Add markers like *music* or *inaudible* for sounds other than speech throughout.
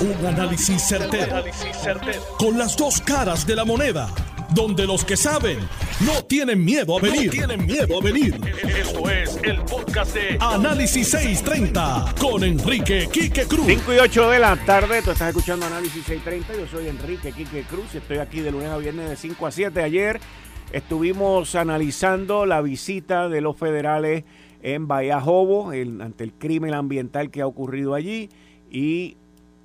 Un análisis certero, Con las dos caras de la moneda. Donde los que saben no tienen miedo a venir. tienen miedo a venir. Esto es el podcast de Análisis 630 con Enrique Quique Cruz. 5 y 8 de la tarde, tú estás escuchando Análisis 630. Yo soy Enrique Quique Cruz. Estoy aquí de lunes a viernes de 5 a 7. Ayer estuvimos analizando la visita de los federales en Bahía Jobo ante el crimen ambiental que ha ocurrido allí y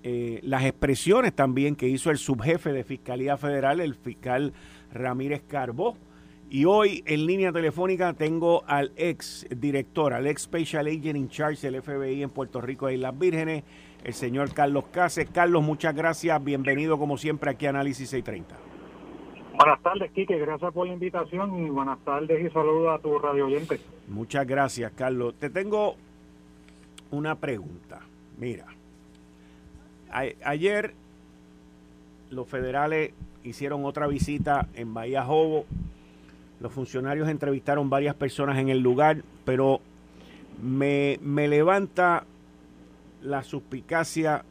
eh, las expresiones también que hizo el subjefe de Fiscalía Federal, el fiscal Ramírez Carbó. Y hoy en línea telefónica tengo al ex director, al ex Special Agent in Charge del FBI en Puerto Rico e Islas Vírgenes, el señor Carlos Cáceres. Carlos, muchas gracias. Bienvenido como siempre aquí a Análisis 630. Buenas tardes, Quique. Gracias por la invitación y buenas tardes y saludos a tu radio oyente. Muchas gracias, Carlos. Te tengo una pregunta. Mira, ayer los federales hicieron otra visita en Bahía Jobo. Los funcionarios entrevistaron varias personas en el lugar, pero me, me levanta la suspicacia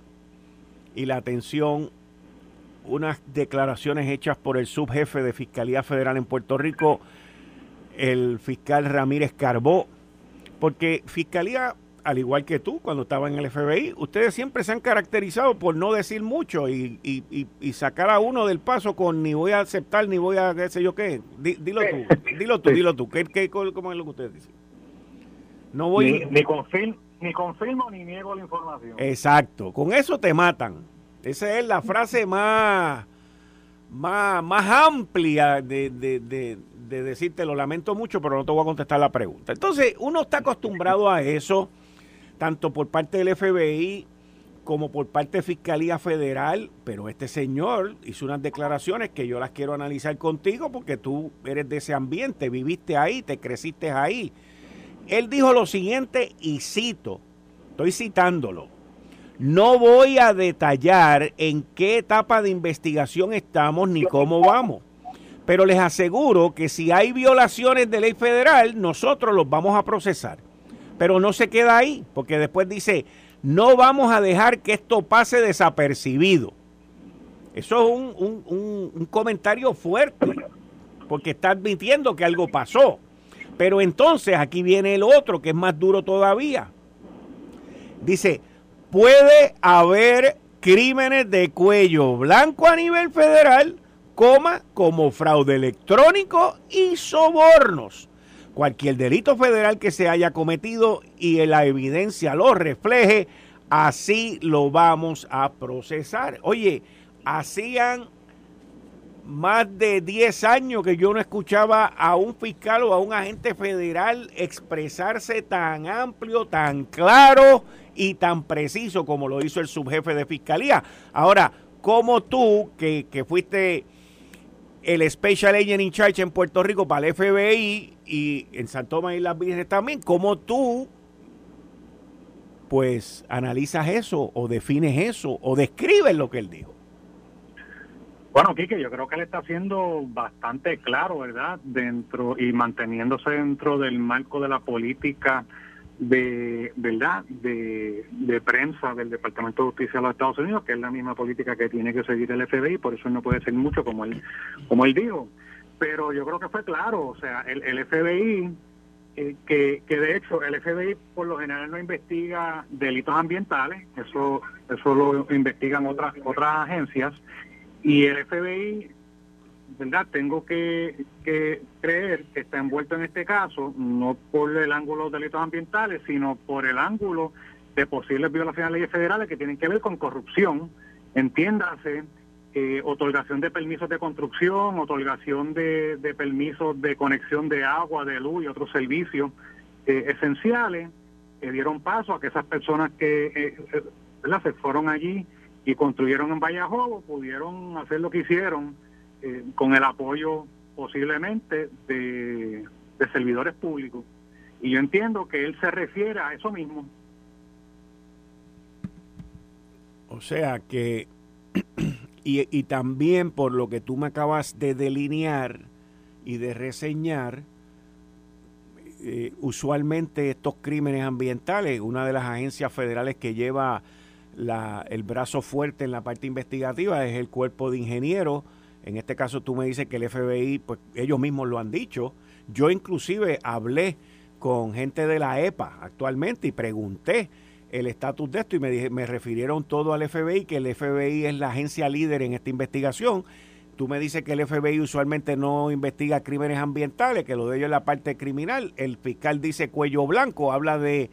y la atención unas declaraciones hechas por el subjefe de Fiscalía Federal en Puerto Rico, el fiscal Ramírez Carbó, porque Fiscalía al igual que tú, cuando estaba en el FBI, ustedes siempre se han caracterizado por no decir mucho y, y, sacar a uno del paso con ni voy a aceptar ni voy a qué sé yo qué. dilo tú, dilo tú, dilo tú. ¿Qué, qué, cómo es lo que ustedes dicen? No voy... Ni, confirmo, ni confirmo ni niego la información. Exacto, con eso te matan. Esa es la frase más, más, más amplia de, de, de, de decirte, lo lamento mucho, pero no te voy a contestar la pregunta. Entonces, uno está acostumbrado a eso tanto por parte del FBI como por parte de Fiscalía Federal, pero este señor hizo unas declaraciones que yo las quiero analizar contigo porque tú eres de ese ambiente, viviste ahí, te creciste ahí. Él dijo lo siguiente y cito, estoy citándolo, no voy a detallar en qué etapa de investigación estamos ni cómo vamos, pero les aseguro que si hay violaciones de ley federal, nosotros los vamos a procesar. Pero no se queda ahí, porque después dice, no vamos a dejar que esto pase desapercibido. Eso es un, comentario fuerte, porque está admitiendo que algo pasó. Pero entonces aquí viene el otro, que es más duro todavía. Dice, puede haber crímenes de cuello blanco a nivel federal, coma, como fraude electrónico y sobornos cualquier delito federal que se haya cometido y la evidencia lo refleje, así lo vamos a procesar. Oye, hacían más de 10 años que yo no escuchaba a un fiscal o a un agente federal expresarse tan amplio, tan claro y tan preciso como lo hizo el subjefe de fiscalía. Ahora, como tú, que, que fuiste el Special Agent in Charge en Puerto Rico para el FBI y en San Tomás y las Vírgenes también, ¿cómo tú pues analizas eso o defines eso o describes lo que él dijo? Bueno, Quique, yo creo que él está siendo bastante claro, ¿verdad? Dentro y manteniéndose dentro del marco de la política de verdad de, de, prensa del Departamento de Justicia de los Estados Unidos, que es la misma política que tiene que seguir el FBI, por eso no puede ser mucho como él, como él dijo. Pero yo creo que fue claro, o sea, el, el FBI, eh, que, que de hecho el FBI por lo general no investiga delitos ambientales, eso, eso lo investigan otras, otras agencias, y el FBI ¿verdad? Tengo que, creer que está envuelto en este caso, no por el ángulo de delitos ambientales, sino por el ángulo de posibles violaciones de leyes federales que tienen que ver con corrupción, entiéndase, eh, otorgación de permisos de construcción, otorgación de, permisos de conexión de agua, de luz y otros servicios eh, esenciales, que dieron paso a que esas personas que eh, se fueron allí y construyeron en Vallajobo pudieron hacer lo que hicieron eh, con el apoyo posiblemente de, servidores públicos. Y yo entiendo que él se refiere a eso mismo. O sea que, *clears throat* y, y también por lo que tú me acabas de delinear y de reseñar, eh, usualmente estos crímenes ambientales, una de las agencias federales que lleva la, el brazo fuerte en la parte investigativa es el cuerpo de ingenieros. En este caso tú me dices que el FBI, pues ellos mismos lo han dicho. Yo inclusive hablé con gente de la EPA actualmente y pregunté el estatus de esto y me, me refirieron todo al FBI, que el FBI es la agencia líder en esta investigación. Tú me dices que el FBI usualmente no investiga crímenes ambientales, que lo de ellos es la parte criminal. El fiscal dice cuello blanco, habla de,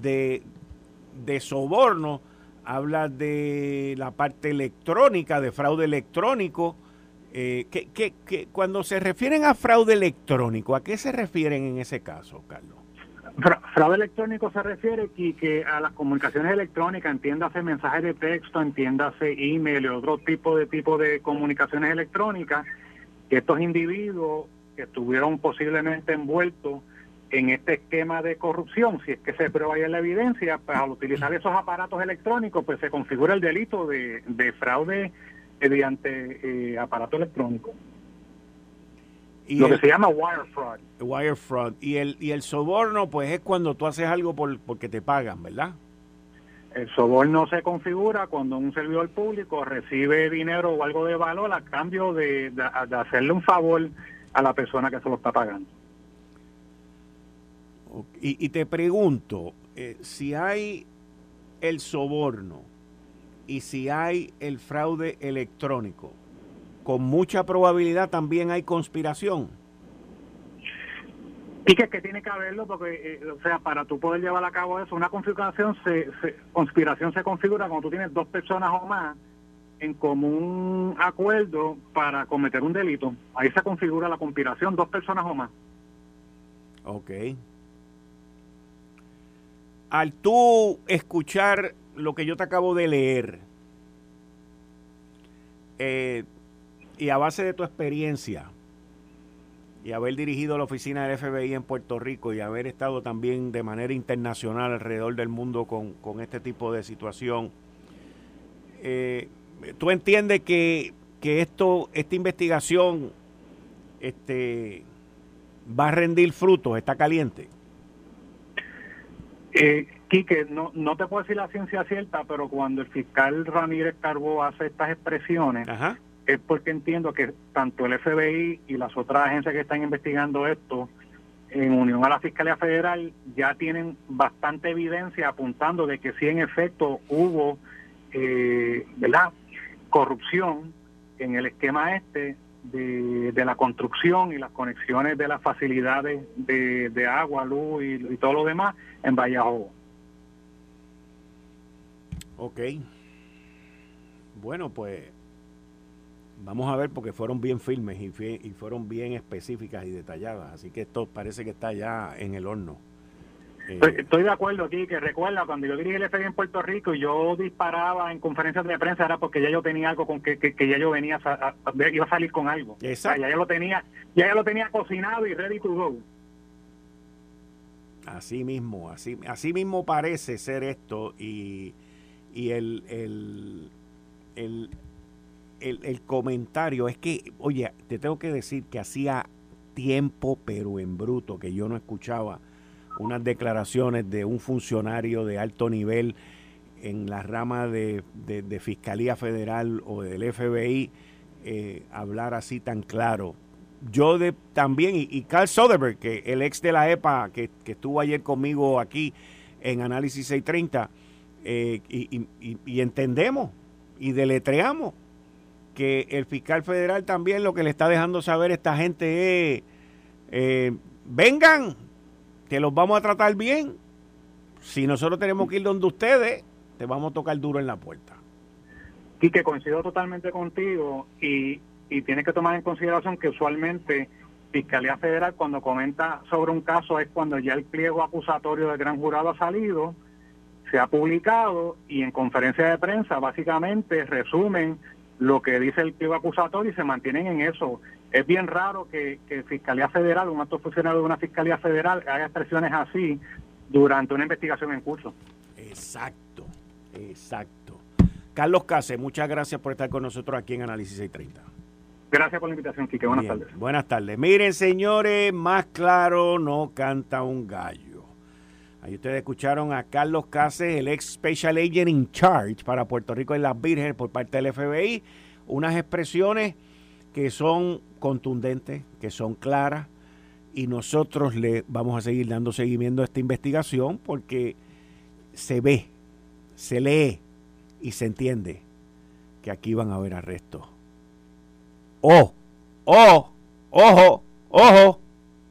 de soborno habla de la parte electrónica, de fraude electrónico. Eh, que, cuando se refieren a fraude electrónico, ¿a qué se refieren en ese caso, Carlos? fraude electrónico se refiere que, que a las comunicaciones electrónicas, entiéndase mensajes de texto, entiéndase email y otro tipo de tipo de comunicaciones electrónicas, que estos individuos que estuvieron posiblemente envueltos en este esquema de corrupción, si es que se prueba ya la evidencia, pues al utilizar esos aparatos electrónicos, pues se configura el delito de, fraude mediante eh, aparato electrónico. Y Lo que se llama wire fraud. Wire fraud. Y el, y el soborno, pues es cuando tú haces algo por, porque te pagan, ¿verdad? El soborno se configura cuando un servidor público recibe dinero o algo de valor a cambio de hacerle un favor a la persona que se lo está pagando. Y, te pregunto, eh, si hay el soborno y si hay el fraude electrónico, con mucha probabilidad también hay conspiración. Y que, que tiene que haberlo porque, eh, o sea, para tú poder llevar a cabo eso, una configuración, se, conspiración se configura cuando tú tienes dos personas o más en común acuerdo para cometer un delito. Ahí se configura la conspiración, dos personas o más. Ok al tú escuchar lo que yo te acabo de leer, eh, y a base de tu experiencia, y haber dirigido la oficina del FBI en Puerto Rico y haber estado también de manera internacional alrededor del mundo con, este tipo de situación, eh, ¿tú entiendes que, que, esto, esta investigación este, va a rendir frutos, está caliente? Eh, Quique, no, no te puedo decir la ciencia cierta, pero cuando el fiscal Ramírez Carbó hace estas expresiones, es porque entiendo que tanto el FBI y las otras agencias que están investigando esto, en unión a la Fiscalía Federal, ya tienen bastante evidencia apuntando de que sí en efecto hubo, eh, ¿verdad?, corrupción en el esquema este de, la construcción y las conexiones de las facilidades de, agua, luz y, todo lo demás en Vallejo. Ok. Bueno, pues vamos a ver porque fueron bien firmes y, y fueron bien específicas y detalladas. Así que esto parece que está ya en el horno. Estoy, de acuerdo aquí, que recuerda, cuando yo dirigí el FBI en Puerto Rico y yo disparaba en conferencias de prensa era porque ya yo tenía algo con que, que, ya yo venía a, iba a salir con algo. Exacto. ya yo lo tenía, ya yo lo tenía cocinado y ready to go. Así mismo, así, así mismo parece ser esto y, y el, el, el, el, comentario es que, oye, te tengo que decir que hacía tiempo, pero en bruto, que yo no escuchaba unas declaraciones de un funcionario de alto nivel en la rama de, Fiscalía Federal o del FBI eh, hablar así tan claro. Yo de, también, y, Carl Soderberg, que el ex de la EPA, que, estuvo ayer conmigo aquí en Análisis 630, eh, y, y, entendemos y deletreamos que el fiscal federal también lo que le está dejando saber a esta gente es, eh, vengan, que los vamos a tratar bien. Si nosotros tenemos que ir donde ustedes, te vamos a tocar duro en la puerta. Y que coincido totalmente contigo y, y tienes que tomar en consideración que usualmente Fiscalía Federal cuando comenta sobre un caso es cuando ya el pliego acusatorio del gran jurado ha salido, se ha publicado y en conferencia de prensa básicamente resumen lo que dice el pliego acusatorio y se mantienen en eso. Es bien raro que, que Fiscalía Federal, un alto funcionario de una Fiscalía Federal, haga expresiones así durante una investigación en curso. Exacto, exacto. Carlos Case, muchas gracias por estar con nosotros aquí en Análisis 630. Gracias por la invitación, Quique. Buenas tardes. Buenas tardes. Miren, señores, más claro no canta un gallo. Ahí ustedes escucharon a Carlos Cáceres, el ex Special Agent in Charge para Puerto Rico y las Vírgenes por parte del FBI. Unas expresiones que son contundentes, que son claras, y nosotros le vamos a seguir dando seguimiento a esta investigación porque se ve, se lee y se entiende que aquí van a haber arrestos. ¡Oh! ¡Oh! ¡Ojo! ¡Ojo!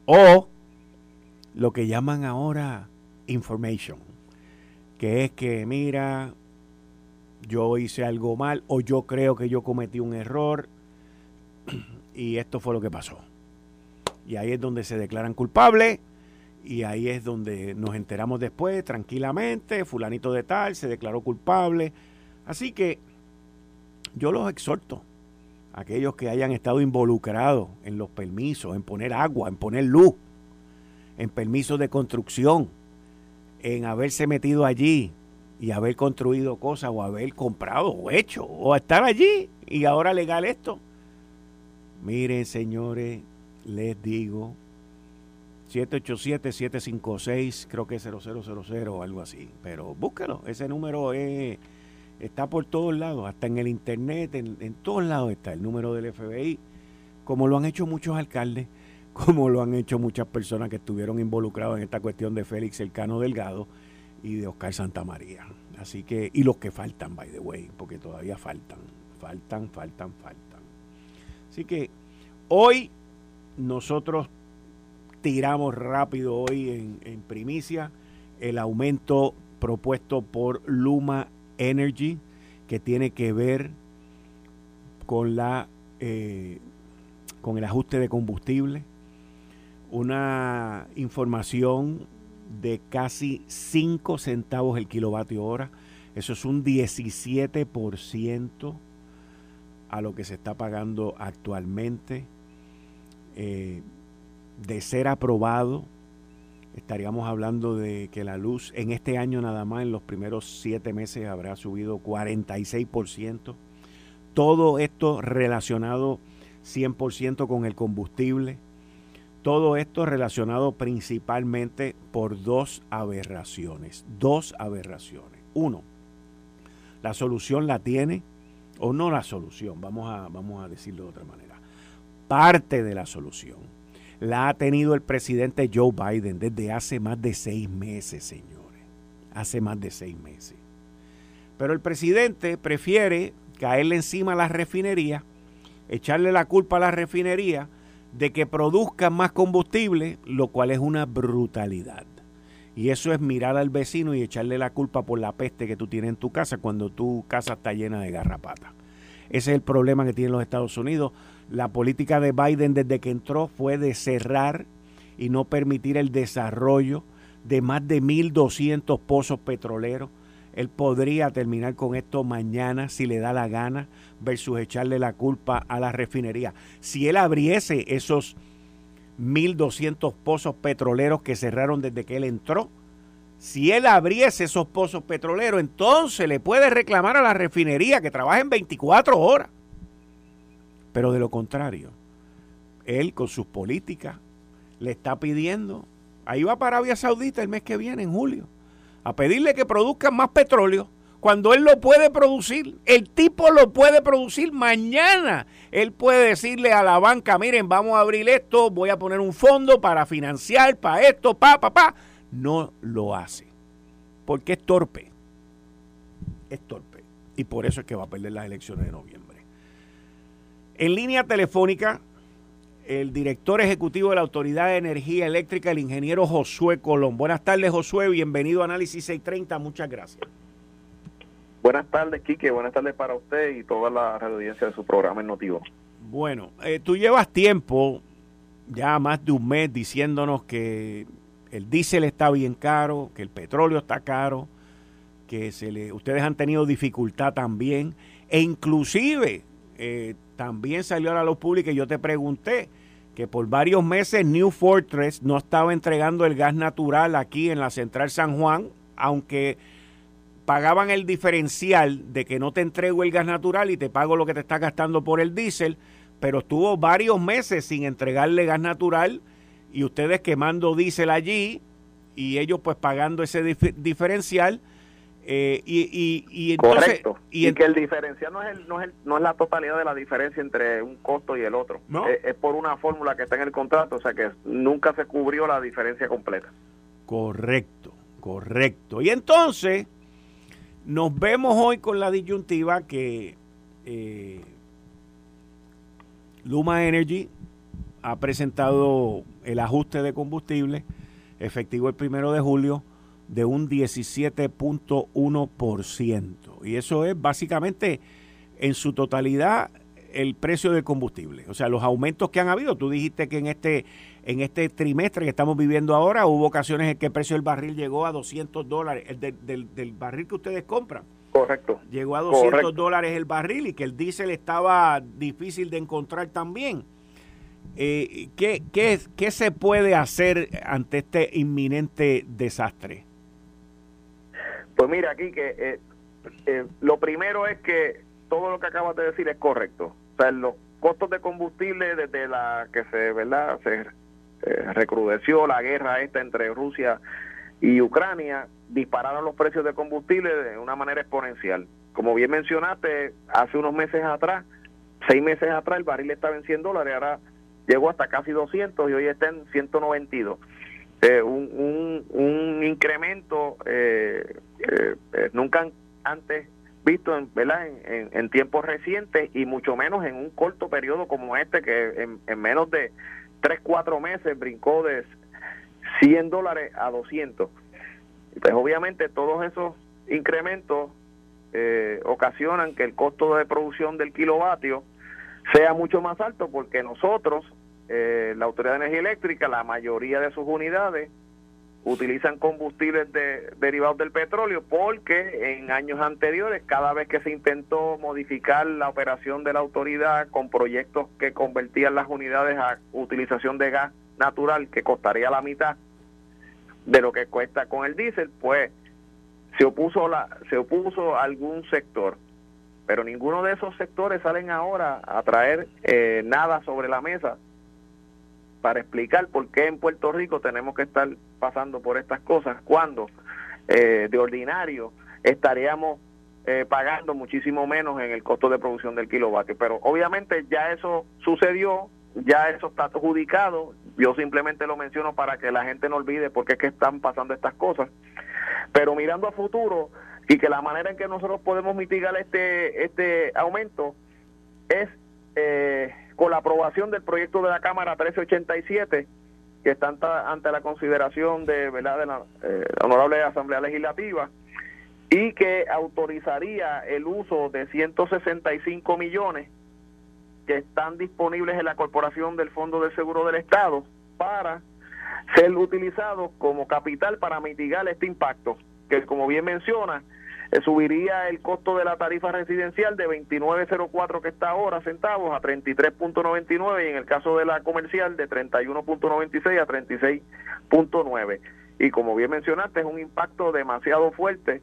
¡Oh! Lo que llaman ahora information, que es que, mira, yo hice algo mal o yo creo que yo cometí un error y esto fue lo que pasó. Y ahí es donde se declaran culpables y ahí es donde nos enteramos después, tranquilamente, fulanito de tal se declaró culpable. Así que yo los exhorto, aquellos que hayan estado involucrados en los permisos, en poner agua, en poner luz, en permisos de construcción, en haberse metido allí y haber construido cosas o haber comprado o hecho o estar allí y ahora legal esto. Miren, señores, les digo, 787-756, creo que es 0000 o algo así, pero búsquelo, ese número está por todos lados, hasta en el internet, en todos lados está el número del FBI, como lo han hecho muchos alcaldes como lo han hecho muchas personas que estuvieron involucrados en esta cuestión de Félix Elcano Delgado y de Oscar Santamaría. Así que, y los que faltan, by the way, porque todavía faltan, faltan, faltan, faltan. Así que hoy nosotros tiramos rápido hoy en, primicia el aumento propuesto por Luma Energy, que tiene que ver con la eh, con el ajuste de combustible una información de casi 5 centavos el kilovatio hora. Eso es un 17% a lo que se está pagando actualmente. Eh, de ser aprobado, estaríamos hablando de que la luz en este año nada más, en los primeros 7 meses, habrá subido 46%. Todo esto relacionado 100% con el combustible todo esto relacionado principalmente por dos aberraciones. Dos aberraciones. Uno, la solución la tiene, o no la solución, vamos a, vamos a decirlo de otra manera. Parte de la solución la ha tenido el presidente Joe Biden desde hace más de seis meses, señores. Hace más de seis meses. Pero el presidente prefiere caerle encima a la refinería, echarle la culpa a la refinería de que produzcan más combustible, lo cual es una brutalidad. Y eso es mirar al vecino y echarle la culpa por la peste que tú tienes en tu casa cuando tu casa está llena de garrapata. Ese es el problema que tienen los Estados Unidos. La política de Biden desde que entró fue de cerrar y no permitir el desarrollo de más de 1.200 pozos petroleros él podría terminar con esto mañana si le da la gana versus echarle la culpa a la refinería. Si él abriese esos 1.200 pozos petroleros que cerraron desde que él entró, si él abriese esos pozos petroleros, entonces le puede reclamar a la refinería que trabaja en 24 horas. Pero de lo contrario, él con sus políticas le está pidiendo, ahí va para Arabia Saudita el mes que viene, en julio a pedirle que produzcan más petróleo cuando él lo puede producir. El tipo lo puede producir mañana. Él puede decirle a la banca, miren, vamos a abrir esto, voy a poner un fondo para financiar, para esto, pa, pa, pa. No lo hace. Porque es torpe. Es torpe. Y por eso es que va a perder las elecciones de noviembre. En línea telefónica el director ejecutivo de la Autoridad de Energía Eléctrica, el ingeniero Josué Colón. Buenas tardes, Josué. Bienvenido a Análisis 630. Muchas gracias. Buenas tardes, Quique. Buenas tardes para usted y toda la audiencia de su programa en Notivo. Bueno, eh, tú llevas tiempo, ya más de un mes, diciéndonos que el diésel está bien caro, que el petróleo está caro, que se le, ustedes han tenido dificultad también, e inclusive eh, también salió a la luz y yo te pregunté, que por varios meses New Fortress no estaba entregando el gas natural aquí en la central San Juan, aunque pagaban el diferencial de que no te entrego el gas natural y te pago lo que te está gastando por el diésel, pero estuvo varios meses sin entregarle gas natural y ustedes quemando diésel allí y ellos pues pagando ese diferencial. Eh, y, y, Correcto. Y, que el diferencial no es, el, no, es no es la totalidad de la diferencia entre un costo y el otro. Es, por una fórmula que está en el contrato, o sea que nunca se cubrió la diferencia completa. Correcto, correcto. Y entonces nos vemos hoy con la disyuntiva que eh, Luma Energy ha presentado el ajuste de combustible efectivo el primero de julio de un 17.1%. Y eso es básicamente en su totalidad el precio del combustible. O sea, los aumentos que han habido. Tú dijiste que en este, en este trimestre que estamos viviendo ahora hubo ocasiones en que el precio del barril llegó a 200 dólares, el del, del barril que ustedes compran. Correcto. Llegó a 200 dólares el barril y que el diésel estaba difícil de encontrar también. Eh, ¿qué, qué, ¿Qué se puede hacer ante este inminente desastre? Pues mira, aquí que eh, eh, lo primero es que todo lo que acabas de decir es correcto. O sea, los costos de combustible desde la que se, ¿verdad? Se eh, recrudeció la guerra esta entre Rusia y Ucrania, dispararon los precios de combustible de una manera exponencial. Como bien mencionaste, hace unos meses atrás, seis meses atrás, el barril estaba en 100 dólares, ahora llegó hasta casi 200 y hoy está en 192. Eh, un, un, incremento eh, eh, eh, nunca antes visto en, ¿verdad? En, tiempos recientes y mucho menos en un corto periodo como este que en, menos de 3, 4 meses brincó de 100 dólares a 200. Pues obviamente todos esos incrementos ocasionan que el costo de producción del kilovatio sea mucho más alto porque nosotros eh, la Autoridad de Energía Eléctrica, la mayoría de sus unidades utilizan combustibles de, derivados del petróleo porque en años anteriores, cada vez que se intentó modificar la operación de la autoridad con proyectos que convertían las unidades a utilización de gas natural, que costaría la mitad de lo que cuesta con el diésel, pues se opuso la, se opuso algún sector. Pero ninguno de esos sectores salen ahora a traer eh, nada sobre la mesa para explicar por qué en Puerto Rico tenemos que estar pasando por estas cosas cuando eh, de ordinario estaríamos eh, pagando muchísimo menos en el costo de producción del kilovatio. Pero obviamente ya eso sucedió, ya eso está adjudicado. Yo simplemente lo menciono para que la gente no olvide por qué es que están pasando estas cosas. Pero mirando a futuro y que la manera en que nosotros podemos mitigar este este aumento es eh, con la aprobación del proyecto de la Cámara 1387, que está ante la consideración de, ¿verdad? de la eh, Honorable Asamblea Legislativa, y que autorizaría el uso de 165 millones que están disponibles en la Corporación del Fondo de Seguro del Estado para ser utilizados como capital para mitigar este impacto, que como bien menciona, eh, subiría el costo de la tarifa residencial de 29.04 que está ahora centavos a 33.99 y en el caso de la comercial de 31.96 a 36.9 y como bien mencionaste es un impacto demasiado fuerte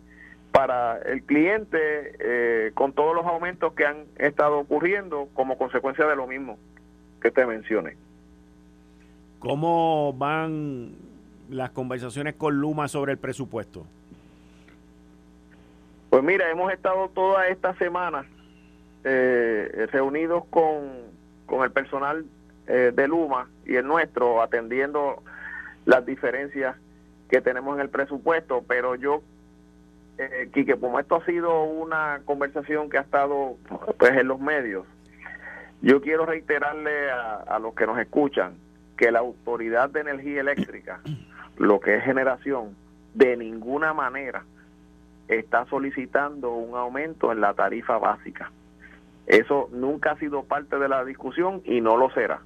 para el cliente eh, con todos los aumentos que han estado ocurriendo como consecuencia de lo mismo que te mencioné. ¿Cómo van las conversaciones con Luma sobre el presupuesto? Pues mira, hemos estado toda esta semana eh, reunidos con, el personal eh, de Luma y el nuestro, atendiendo las diferencias que tenemos en el presupuesto, pero yo, eh, Quique, como esto ha sido una conversación que ha estado pues en los medios, yo quiero reiterarle a, a los que nos escuchan que la Autoridad de Energía Eléctrica, lo que es generación, de ninguna manera está solicitando un aumento en la tarifa básica. Eso nunca ha sido parte de la discusión y no lo será.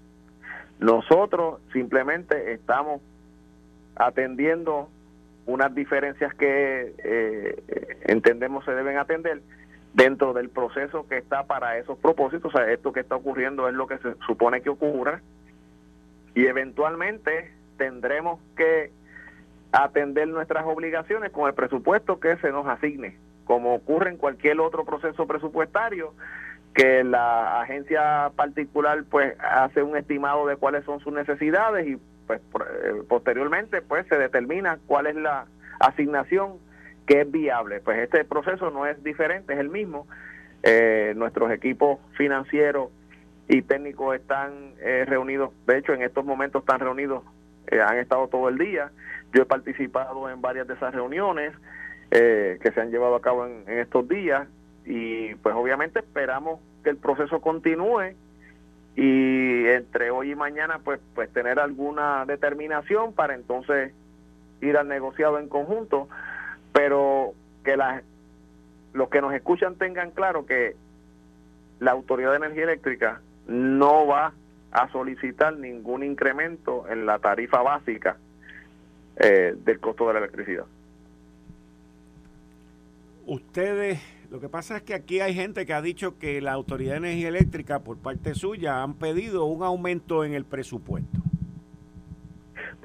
Nosotros simplemente estamos atendiendo unas diferencias que eh, entendemos se deben atender dentro del proceso que está para esos propósitos. O sea, esto que está ocurriendo es lo que se supone que ocurra y eventualmente tendremos que atender nuestras obligaciones con el presupuesto que se nos asigne, como ocurre en cualquier otro proceso presupuestario, que la agencia particular pues hace un estimado de cuáles son sus necesidades y pues eh, posteriormente pues se determina cuál es la asignación que es viable. Pues este proceso no es diferente, es el mismo. Eh, nuestros equipos financieros y técnicos están eh, reunidos, de hecho en estos momentos están reunidos, han estado todo el día. Yo he participado en varias de esas reuniones que se han llevado a cabo en estos días y pues obviamente esperamos que el proceso continúe y entre hoy y mañana pues pues tener alguna determinación para entonces ir al negociado en conjunto. Pero que las los que nos escuchan tengan claro que la autoridad de energía eléctrica no va a solicitar ningún incremento en la tarifa básica eh, del costo de la electricidad. Ustedes lo que pasa es que aquí hay gente que ha dicho que la Autoridad de Energía Eléctrica, por parte suya, han pedido un aumento en el presupuesto.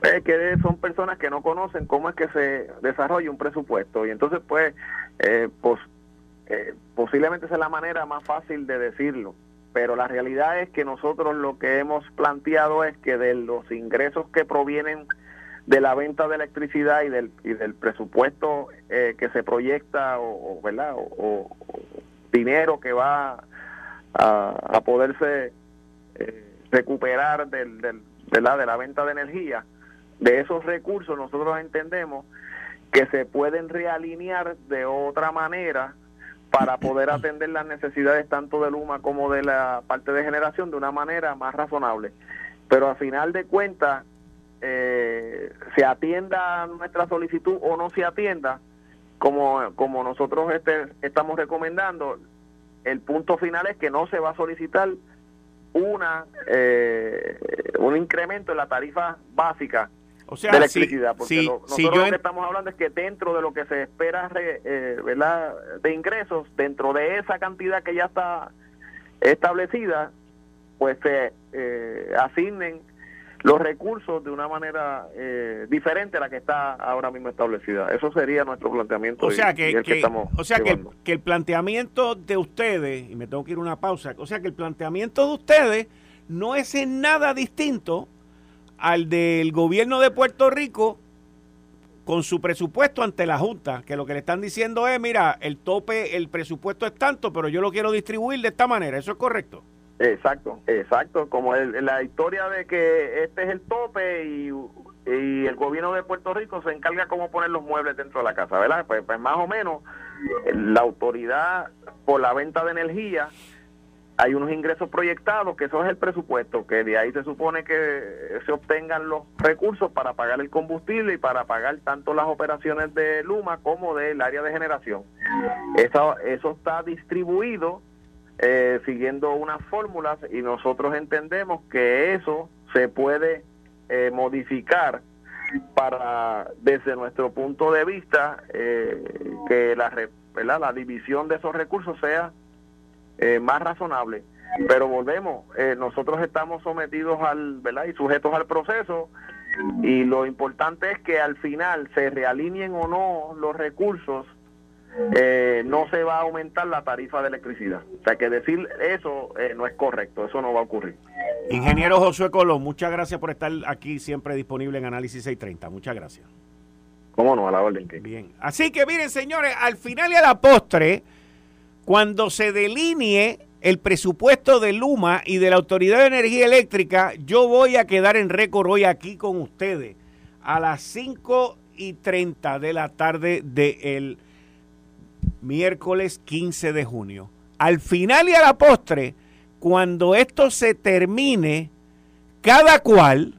Pues que son personas que no conocen cómo es que se desarrolla un presupuesto. Y entonces pues, eh, pues eh, posiblemente esa es la manera más fácil de decirlo, pero la realidad es que nosotros lo que hemos planteado es que de los ingresos que provienen de la venta de electricidad y del, y del presupuesto eh, que se proyecta o, ¿verdad? O, dinero que va a, poderse eh, recuperar del, del, de la venta de energía, de esos recursos nosotros entendemos que se pueden realinear de otra manera para poder atender las necesidades tanto de Luma como de la parte de generación de una manera más razonable. Pero a final de cuentas, eh, se atienda nuestra solicitud o no se atienda, como, como nosotros este, estamos recomendando, el punto final es que no se va a solicitar una eh, un incremento en la tarifa básica de electricidad, porque nosotros lo que estamos hablando es que dentro de lo que se espera eh, ¿verdad? de ingresos, dentro de esa cantidad que ya está establecida, pues se eh, asignen los recursos de una manera eh, diferente a la que está ahora mismo establecida. Eso sería nuestro planteamiento. O sea, que, o sea que, que, el planteamiento de ustedes, y me tengo que ir a una pausa, o sea que el planteamiento de ustedes no es en nada distinto al del gobierno de Puerto Rico con su presupuesto ante la Junta, que lo que le están diciendo es, mira, el tope, el presupuesto es tanto, pero yo lo quiero distribuir de esta manera. ¿Eso es correcto? Exacto, exacto. Como la historia de que este es el tope y, el gobierno de Puerto Rico se encarga cómo poner los muebles dentro de la casa, ¿verdad? Pues, pues, más o menos la autoridad por la venta de energía hay unos ingresos proyectados, que eso es el presupuesto, que de ahí se supone que se obtengan los recursos para pagar el combustible y para pagar tanto las operaciones de Luma como del área de generación. Eso, eso está distribuido eh, siguiendo unas fórmulas y nosotros entendemos que eso se puede eh, modificar para, desde nuestro punto de vista, eh, que la, la división de esos recursos sea más razonable. Pero volvemos, nosotros estamos sometidos al, ¿verdad? Y sujetos al proceso y lo importante es que al final se realineen o no los recursos eh, no se va a aumentar la tarifa de electricidad. O sea que decir eso eh, no es correcto, eso no va a ocurrir. Ingeniero Josué Colón, muchas gracias por estar aquí siempre disponible en Análisis 630. Muchas gracias. ¿Cómo no? A la orden. Bien. Así que miren, señores, al final y a la postre, cuando se delinee el presupuesto de Luma y de la Autoridad de Energía Eléctrica, yo voy a quedar en récord hoy aquí con ustedes a las 5 y 30 de la tarde del... De miércoles 15 de junio. Al final y a la postre, cuando esto se termine, cada cual,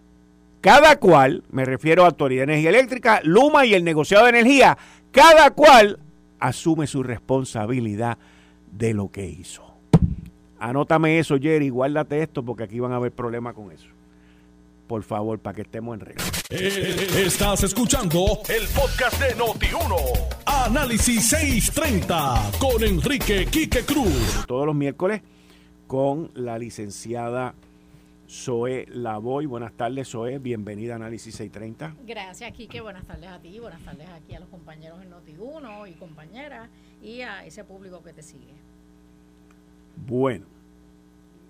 cada cual, me refiero a Autoridad de Energía Eléctrica, Luma y el negociado de energía, cada cual asume su responsabilidad de lo que hizo. Anótame eso, Jerry, guárdate esto porque aquí van a haber problemas con eso por favor, para que estemos en regla. Eh, estás escuchando el podcast de Noti1. Análisis 630 con Enrique Quique Cruz. Todos los miércoles con la licenciada Zoe Lavoy. Buenas tardes, Zoe. Bienvenida a Análisis 630. Gracias, Quique. Buenas tardes a ti. Buenas tardes aquí a los compañeros en Noti1 y compañeras y a ese público que te sigue. Bueno,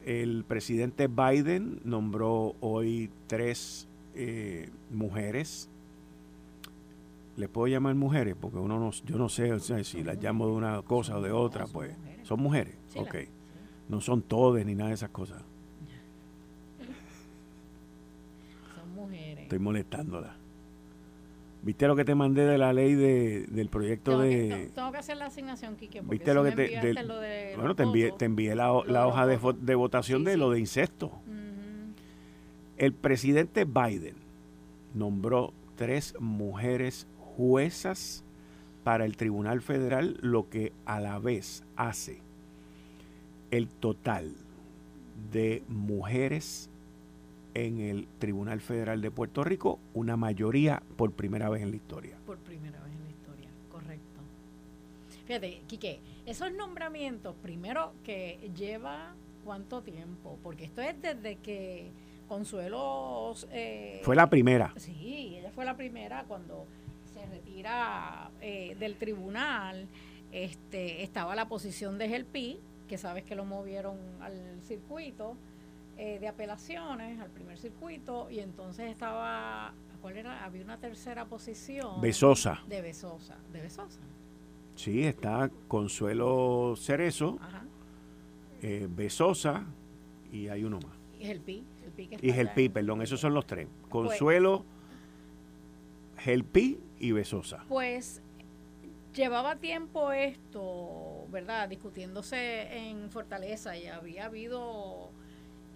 el presidente Biden nombró hoy tres eh, mujeres, les puedo llamar mujeres, porque uno no, yo no sé si las llamo de una cosa o de otra, pues son mujeres, ok. No son todas ni nada de esas cosas. *laughs* Son mujeres. Estoy molestándola. ¿Viste lo que te mandé de la ley de, del proyecto de... tengo que hacer la asignación, Quique, ¿Viste lo que te... lo de bueno, te envié, te envié la, la hoja de, de, votación de lo de incesto. El presidente Biden nombró tres mujeres juezas para el Tribunal Federal, lo que a la vez hace el total de mujeres en el Tribunal Federal de Puerto Rico, una mayoría por primera vez en la historia. Por primera vez en la historia, correcto. Fíjate, Quique, esos nombramientos, primero que lleva cuánto tiempo, porque esto es desde que Consuelo... Eh, fue la primera. Sí, ella fue la primera cuando se retira eh, del tribunal. Este, estaba la posición de Gelpi, que sabes que lo movieron al circuito eh, de apelaciones, al primer circuito, y entonces estaba, ¿cuál era? Había una tercera posición. Besosa. De Besosa, de Besosa. Sí, está Consuelo Cerezo, eh, Besosa, y hay uno más. Y Gelpi. y Gelpi, perdón, esos son los tres. Pues Consuelo, Gelpi y Besosa. Pues llevaba tiempo esto, ¿verdad? Discutiéndose en Fortaleza y había habido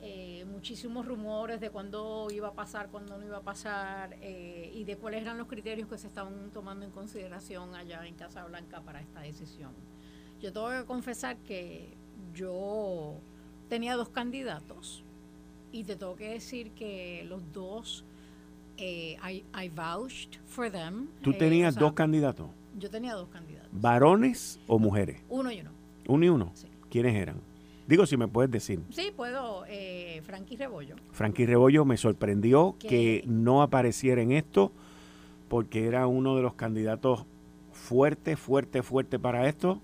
eh, muchísimos rumores de cuándo iba a pasar, cuándo no iba a pasar eh, y de cuáles eran los criterios que se estaban tomando en consideración allá en Casa Blanca para esta decisión. Yo tengo que confesar que yo tenía dos candidatos y te tengo que decir que los dos, eh, I, vouched for them. ¿Tú tenías dos candidatos? Yo tenía dos candidatos. ¿Varones o mujeres? Uno y uno. ¿Uno y uno? Sí. ¿Quiénes eran? Digo, si me puedes decir. Sí, puedo. Eh, Frankie Rebollo. Frankie Rebollo me sorprendió que no apareciera en esto porque era uno de los candidatos fuerte, fuerte, fuerte para esto.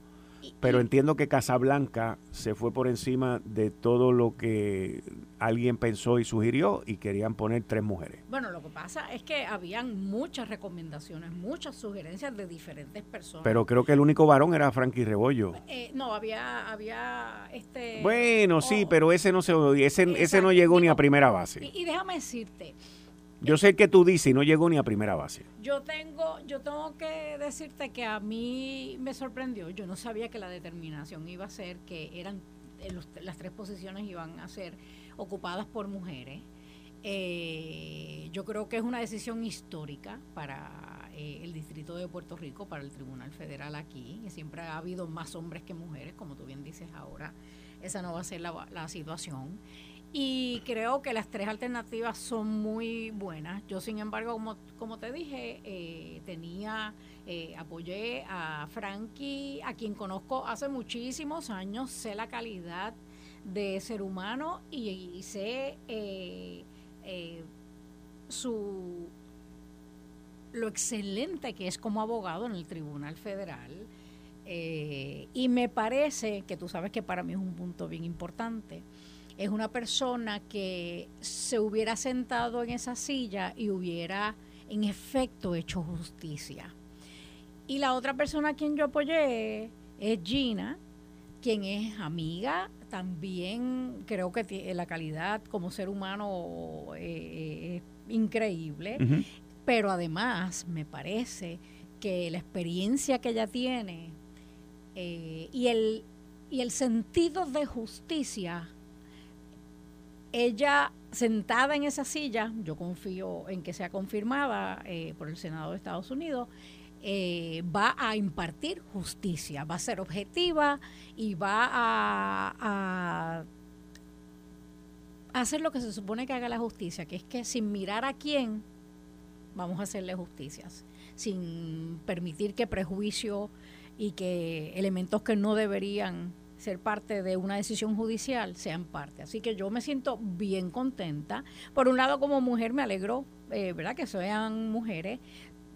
Pero entiendo que Casablanca se fue por encima de todo lo que alguien pensó y sugirió y querían poner tres mujeres. Bueno, lo que pasa es que habían muchas recomendaciones, muchas sugerencias de diferentes personas. Pero creo que el único varón era Frankie Rebollo. Eh, no, había, había este. Bueno, sí, pero ese no se ese, ese no llegó ni a primera base. y déjame decirte, yo sé que tú dices y no llegó ni a primera base. Yo tengo, yo tengo que decirte que a mí me sorprendió. Yo no sabía que la determinación iba a ser que eran eh, las tres posiciones iban a ser ocupadas por mujeres. Eh, yo creo que es una decisión histórica para eh, el Distrito de Puerto Rico, para el Tribunal Federal aquí. Y siempre ha habido más hombres que mujeres, como tú bien dices ahora. Esa no va a ser la, la situación. Y creo que las tres alternativas son muy buenas. Yo, sin embargo, como, como te dije, eh, tenía, eh, apoyé a Frankie, a quien conozco hace muchísimos años, sé la calidad de ser humano y, sé eh, su lo excelente que es como abogado en el Tribunal Federal. y me parece que tú sabes que para mí es un punto bien importante es una persona que se hubiera sentado en esa silla y hubiera en efecto hecho justicia. Y la otra persona a quien yo apoyé es Gina, quien es amiga, también creo que la calidad como ser humano eh, es increíble, pero además me parece que la experiencia que ella tiene eh, y, el, y el sentido de justicia ella sentada en esa silla, yo confío en que sea confirmada eh, por el Senado de Estados Unidos, eh, va a impartir justicia, va a ser objetiva y va a, hacer lo que se supone que haga la justicia, que es que sin mirar a quién vamos a hacerle justicias, sin permitir que prejuicio y que elementos que no deberían ser parte de una decisión judicial sean parte. Así que yo me siento bien contenta. Por un lado, como mujer me alegro, eh, ¿verdad? Que sean mujeres.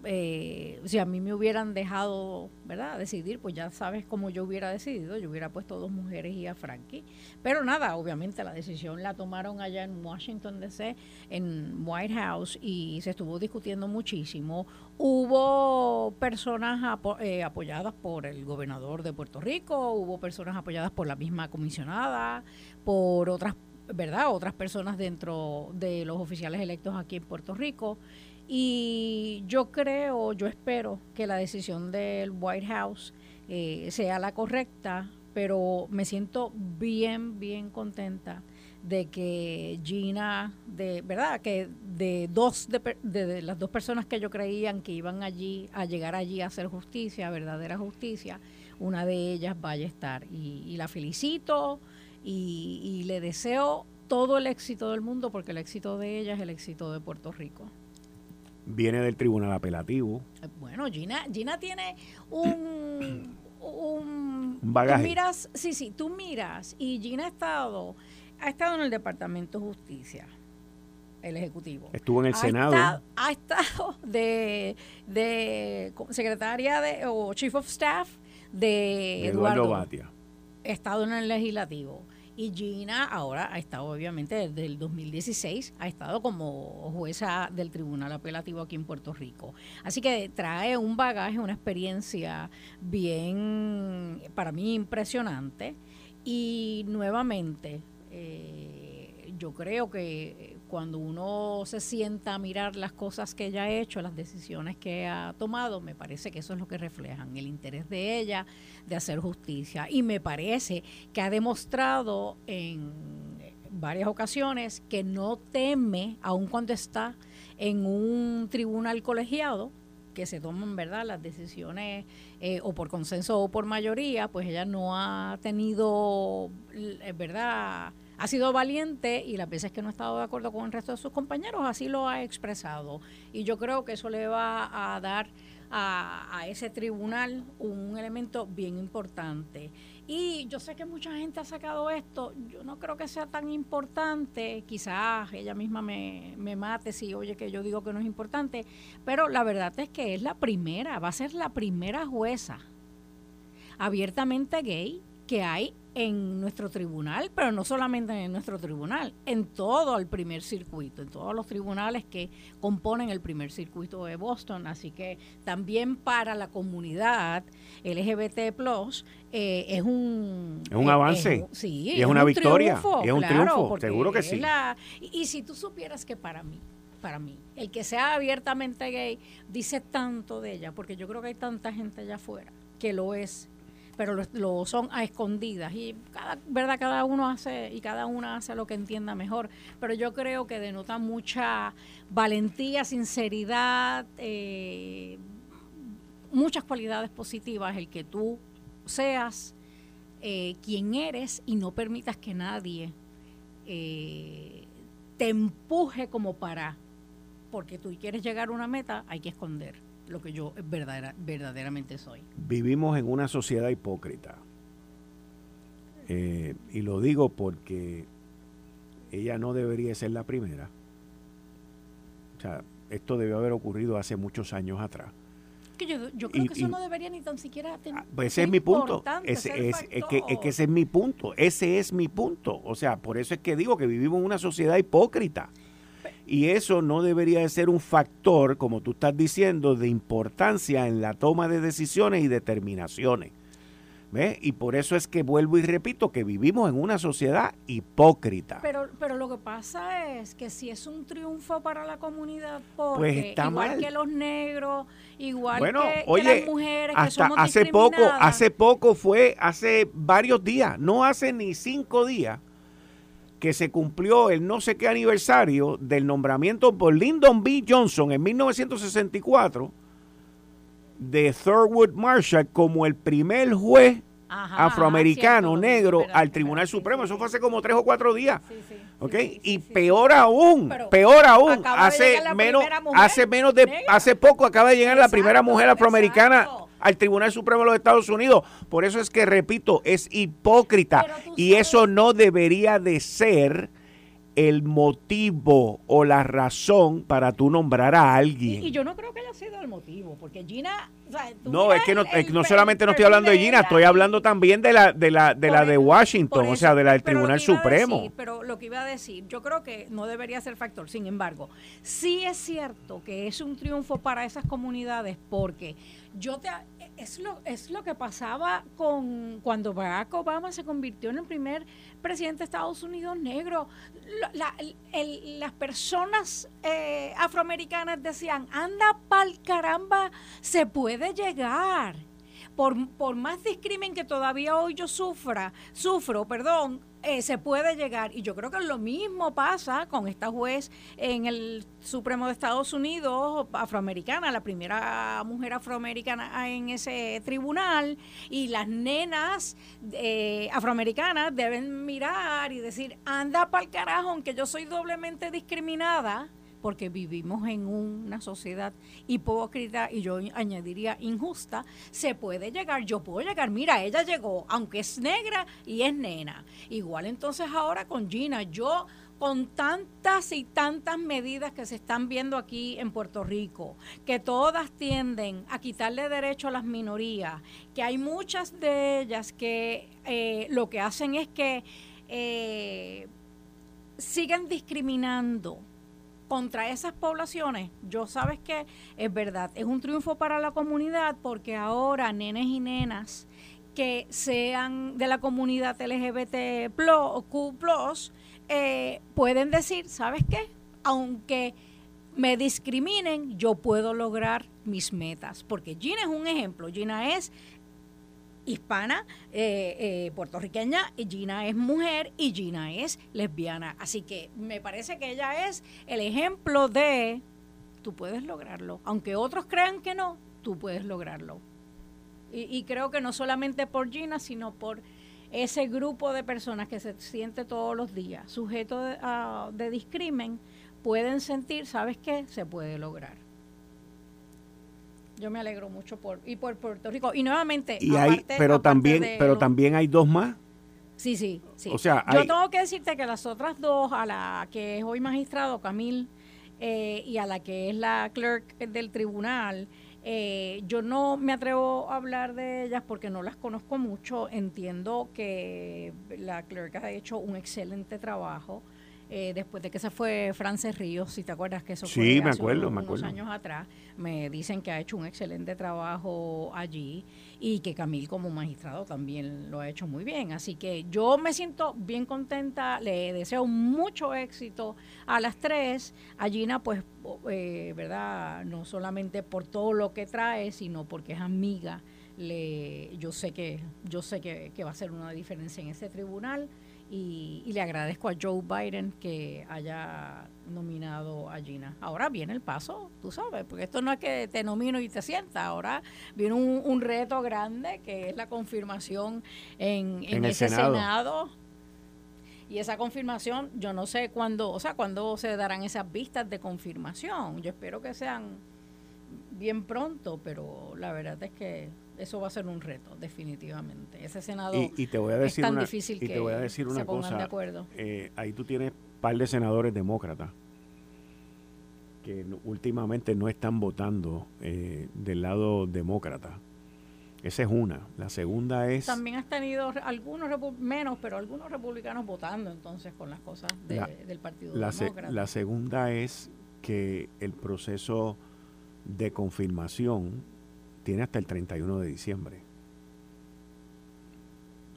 Eh, si a mí me hubieran dejado, ¿verdad?, decidir, pues ya sabes cómo yo hubiera decidido, yo hubiera puesto dos mujeres y a Frankie. Pero nada, obviamente la decisión la tomaron allá en Washington DC, en White House, y se estuvo discutiendo muchísimo. Hubo personas eh, apoyadas por el gobernador de Puerto Rico, hubo personas apoyadas por la misma comisionada, por otras, ¿verdad?, otras personas dentro de los oficiales electos aquí en Puerto Rico. Y yo creo, yo espero que la decisión del White House eh, sea la correcta, pero me siento bien, bien contenta de que Gina, de verdad, que de dos de, las dos personas que yo creían que iban allí a llegar allí a hacer justicia, verdadera justicia, una de ellas vaya a estar. Y, la felicito y, y le deseo todo el éxito del mundo porque el éxito de ella es el éxito de Puerto Rico viene del tribunal apelativo. Bueno, Gina, Gina tiene un, un, *clears throat* bagaje. miras, sí, sí, tú miras y Gina ha estado, ha estado en el Departamento de Justicia, el Ejecutivo. Estuvo en el Senado. ha estado de, de secretaria de, o Chief of Staff de, Eduardo, Eduardo Batia. Ha estado en el Legislativo y Gina ahora ha estado, obviamente, desde el 2016, ha estado como jueza del Tribunal Apelativo aquí en Puerto Rico. Así que trae un bagaje, una experiencia bien, para mí, impresionante. Y nuevamente, eh, yo creo que cuando uno se sienta a mirar las cosas que ella ha hecho, las decisiones que ha tomado, me parece que eso es lo que reflejan, el interés de ella de hacer justicia. Y me parece que ha demostrado en varias ocasiones que no teme, aun cuando está en un tribunal colegiado, que se toman verdad las decisiones eh, o por consenso o por mayoría, pues ella no ha tenido eh, verdad ha sido valiente y las veces que no ha estado de acuerdo con el resto de sus compañeros, así lo ha expresado. Y yo creo que eso le va a dar a, ese tribunal un elemento bien importante. Y yo sé que mucha gente ha sacado esto, yo no creo que sea tan importante, quizás ella misma me, me mate si oye que yo digo que no es importante, pero la verdad es que es la primera, va a ser la primera jueza abiertamente gay que hay en nuestro tribunal, pero no solamente en nuestro tribunal, en todo el primer circuito, en todos los tribunales que componen el primer circuito de Boston. Así que también para la comunidad LGBT eh, es un es un eh, avance, sí, es, una victoria, es un triunfo, seguro que sí. y, y si tú supieras que para mí para mí. El que sea abiertamente gay dice tanto de ella, porque yo creo que hay tanta gente allá afuera que lo es pero lo, son a escondidas. Y cada verdad cada uno hace y cada una hace lo que entienda mejor. Pero yo creo que denota mucha valentía sinceridad eh, muchas cualidades positivas el que tú seas eh, quien eres y no permitas que nadie eh, te empuje como para porque tú quieres llegar a una meta hay que esconder lo que yo verdadera, verdaderamente soy. Vivimos en una sociedad hipócrita. Eh, y lo digo porque ella no debería ser la primera. O sea, esto debió haber ocurrido hace muchos años atrás. Que yo, yo, creo que eso no debería ni tan siquiera tener. Ah, pues ese es mi punto. Ese, es, que, es que ese es mi punto. Ese es mi punto. O sea, por eso es que digo que vivimos en una sociedad hipócrita. Y eso no debería de ser un factor, como tú estás diciendo, de importancia en la toma de decisiones y determinaciones. ¿Ves? Y por eso es que vuelvo y repito que vivimos en una sociedad hipócrita. Pero, pero lo que pasa es que si es un triunfo para la comunidad porque pues igual que los negros, igual que, las mujeres, que somos hace poco, hace poco fue, hace varios días, no hace ni cinco días, que se cumplió el no sé qué aniversario del nombramiento por Lyndon B. Johnson en 1964 de Thurwood Marshall como el primer juez afroamericano negro al Tribunal Supremo. Eso fue hace como tres o cuatro días. y peor aún, peor aún, hace menos, hace menos de, hace poco acaba de llegar la primera mujer afroamericana al Tribunal Supremo de los Estados Unidos. Por eso es que, repito, es hipócrita y eso no debería de ser el motivo o la razón para tú nombrar a alguien. Y, yo no creo que haya sido el motivo, porque Gina... no, es que no, no solamente no estoy hablando de Gina, estoy hablando también de la de la de la de Washington, o sea, de la del Tribunal Supremo. pero lo que iba a decir, yo creo que no debería ser factor. Sin embargo, sí es cierto que es un triunfo para esas comunidades porque yo te es lo, es lo que pasaba con cuando Barack Obama se convirtió en el primer presidente de Estados Unidos negro. las personas eh, afroamericanas decían, anda pa'l caramba, se puede llegar. Por, por, más discrimen que todavía hoy yo sufra, sufro, perdón, eh, se puede llegar. Y yo creo que lo mismo pasa con esta juez en el Supremo de Estados Unidos, afroamericana, la primera mujer afroamericana en ese tribunal. Y las nenas eh, afroamericanas deben mirar y decir, anda para el carajo, aunque yo soy doblemente discriminada porque vivimos en una sociedad hipócrita y yo añadiría injusta, se puede llegar, yo puedo llegar, mira, ella llegó, aunque es negra y es nena. Igual entonces ahora con Gina, yo con tantas y tantas medidas que se están viendo aquí en Puerto Rico, que todas tienden a quitarle derecho a las minorías, que hay muchas de ellas que eh, lo que hacen es que eh, siguen discriminando contra esas poblaciones, yo sabes que es verdad, es un triunfo para la comunidad porque ahora nenes y nenas que sean de la comunidad LGBT Q eh, pueden decir, ¿sabes qué? Aunque me discriminen, yo puedo lograr mis metas. Porque Gina es un ejemplo. Gina es hispana, eh, eh, puertorriqueña, y Gina es mujer y Gina es lesbiana. Así que me parece que ella es el ejemplo de tú puedes lograrlo. Aunque otros crean que no, tú puedes lograrlo. Y, creo que no solamente por Gina, sino por ese grupo de personas que se siente todos los días sujeto de, de discrimen, pueden sentir, ¿sabes qué? Se puede lograr. Yo me alegro mucho por y por Puerto Rico. Y nuevamente, y hay, pero también, pero también hay dos más. Sí, sí, sí. O sea, yo tengo que decirte que las otras dos, a la que es hoy magistrado, Camil, eh, y a la que es la clerk del tribunal, eh, yo no me atrevo a hablar de ellas porque no las conozco mucho. Entiendo que la clerk ha hecho un excelente trabajo. Eh, después de que se fue Frances Ríos, si te acuerdas que eso fue me acuerdo, me unos años atrás, me dicen que ha hecho un excelente trabajo allí y que Camil como magistrado también lo ha hecho muy bien. Así que yo me siento bien contenta, le deseo mucho éxito a las tres. A Gina, pues, eh, ¿verdad? No solamente por todo lo que trae, sino porque es amiga. Le, yo sé que yo sé que, que va a ser una diferencia en ese tribunal y, le agradezco a Joe Biden que haya nominado a Gina. Ahora viene el paso, tú sabes, porque esto no es que te nomino y te sienta, ahora viene un, reto grande que es la confirmación en, en, ese Senado. Y esa confirmación, yo no sé cuándo, o sea, cuándo se darán esas vistas de confirmación. Yo espero que sean bien pronto, pero la verdad es que eso va a ser un reto, definitivamente. Ese Senado y, te voy a decir es tan difícil que te voy a decir una cosa, de acuerdo. Eh, ahí tú tienes un par de senadores demócratas que últimamente no están votando eh, del lado demócrata. Esa es una. La segunda es... También has tenido algunos, menos, pero algunos republicanos votando entonces con las cosas del Partido Demócrata. la segunda es que el proceso de confirmación tiene hasta el 31 de diciembre.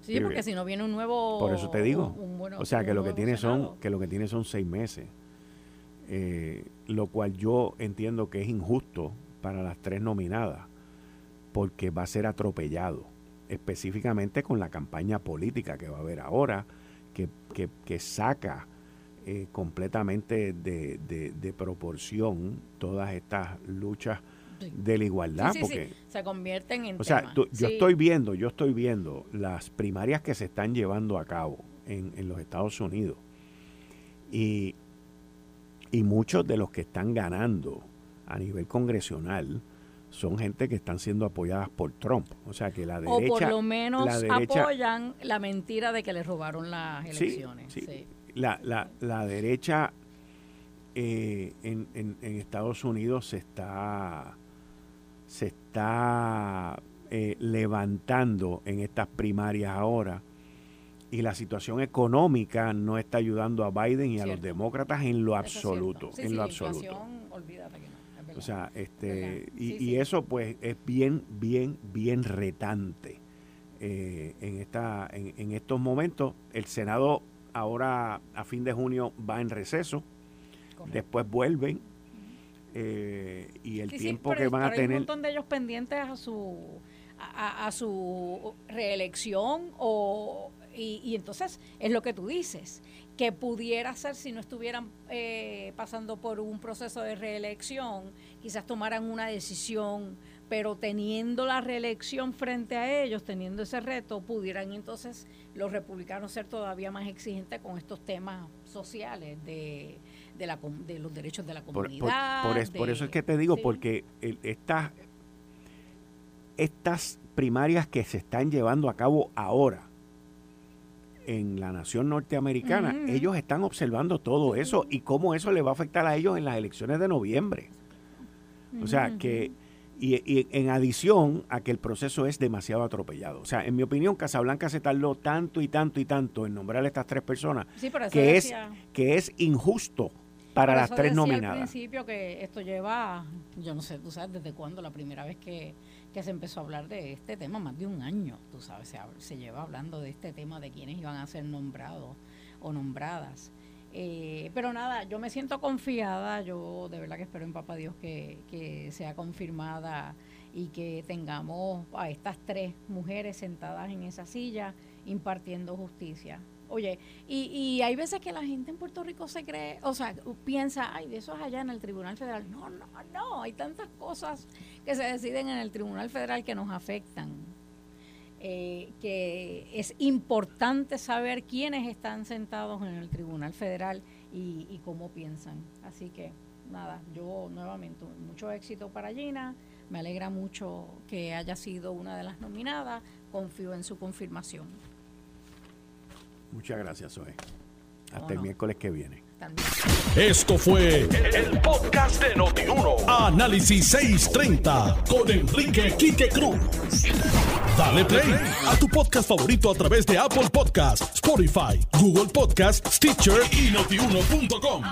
Sí, porque si no viene un nuevo... Por eso te digo. o sea, que lo que, tiene son, que lo que tiene son seis meses. Eh, lo cual yo entiendo que es injusto para las tres nominadas, porque va a ser atropellado, específicamente con la campaña política que va a haber ahora, que, que, saca eh, completamente de, de, proporción todas estas luchas de la igualdad. porque, se convierten en... O sea, yo estoy viendo, yo estoy viendo las primarias que se están llevando a cabo en, en los Estados Unidos y, y muchos de los que están ganando a nivel congresional son gente que están siendo apoyadas por Trump. O sea que la derecha... O por lo menos apoyan la mentira de que le robaron las elecciones. la, la, la derecha eh, en, en, Estados Unidos se está, se está eh, levantando en estas primarias ahora y la situación económica no está ayudando a Biden y a los demócratas en lo absoluto, en lo absoluto. o sea, este y, eso pues es bien, bien, bien retante eh, en esta, en, estos momentos. El Senado ahora a fin de junio va en receso, después vuelven eh, y el tiempo que van a tener. Hay un montón de ellos pendientes a su a, su reelección o y, entonces es lo que tú dices, que pudiera ser si no estuvieran eh, pasando por un proceso de reelección, quizás tomaran una decisión, pero teniendo la reelección frente a ellos, teniendo ese reto, pudieran entonces los republicanos ser todavía más exigentes con estos temas sociales de, de, la, de los derechos de la comunidad. Por, eso es que te digo, porque estas estas primarias que se están llevando a cabo ahora en la nación norteamericana, ellos están observando todo eso y cómo eso le va a afectar a ellos en las elecciones de noviembre. O sea, que y, en adición a que el proceso es demasiado atropellado. O sea, en mi opinión, Casablanca se tardó tanto y tanto y tanto en nombrar a estas tres personas que, es, que es injusto para las tres nominadas. al principio que esto lleva, yo no sé, tú sabes desde cuándo, la primera vez que, se empezó a hablar de este tema, más de un año, tú sabes, se, se lleva hablando de este tema, de quiénes iban a ser nombrados o nombradas. Eh, pero nada, yo me siento confiada, yo de verdad que espero en Papá Dios que, que sea confirmada y que tengamos a estas tres mujeres sentadas en esa silla impartiendo justicia. Oye, y, y hay veces que la gente en Puerto Rico se cree, o sea, piensa, ay, de eso es allá en el Tribunal Federal. No, no, no, hay tantas cosas que se deciden en el Tribunal Federal que nos afectan. Eh, que es importante saber quiénes están sentados en el Tribunal Federal y, y cómo piensan. Así que, nada, yo nuevamente, mucho éxito para Gina. Me alegra mucho que haya sido una de las nominadas. Confío en su confirmación. Muchas gracias, Zoe. Hasta el miércoles que viene. Esto fue el, podcast de Notiuno. Análisis 630 con Enrique Quique Cruz. Dale play a tu podcast favorito a través de Apple Podcasts, Spotify, Google Podcasts, Stitcher y notiuno.com.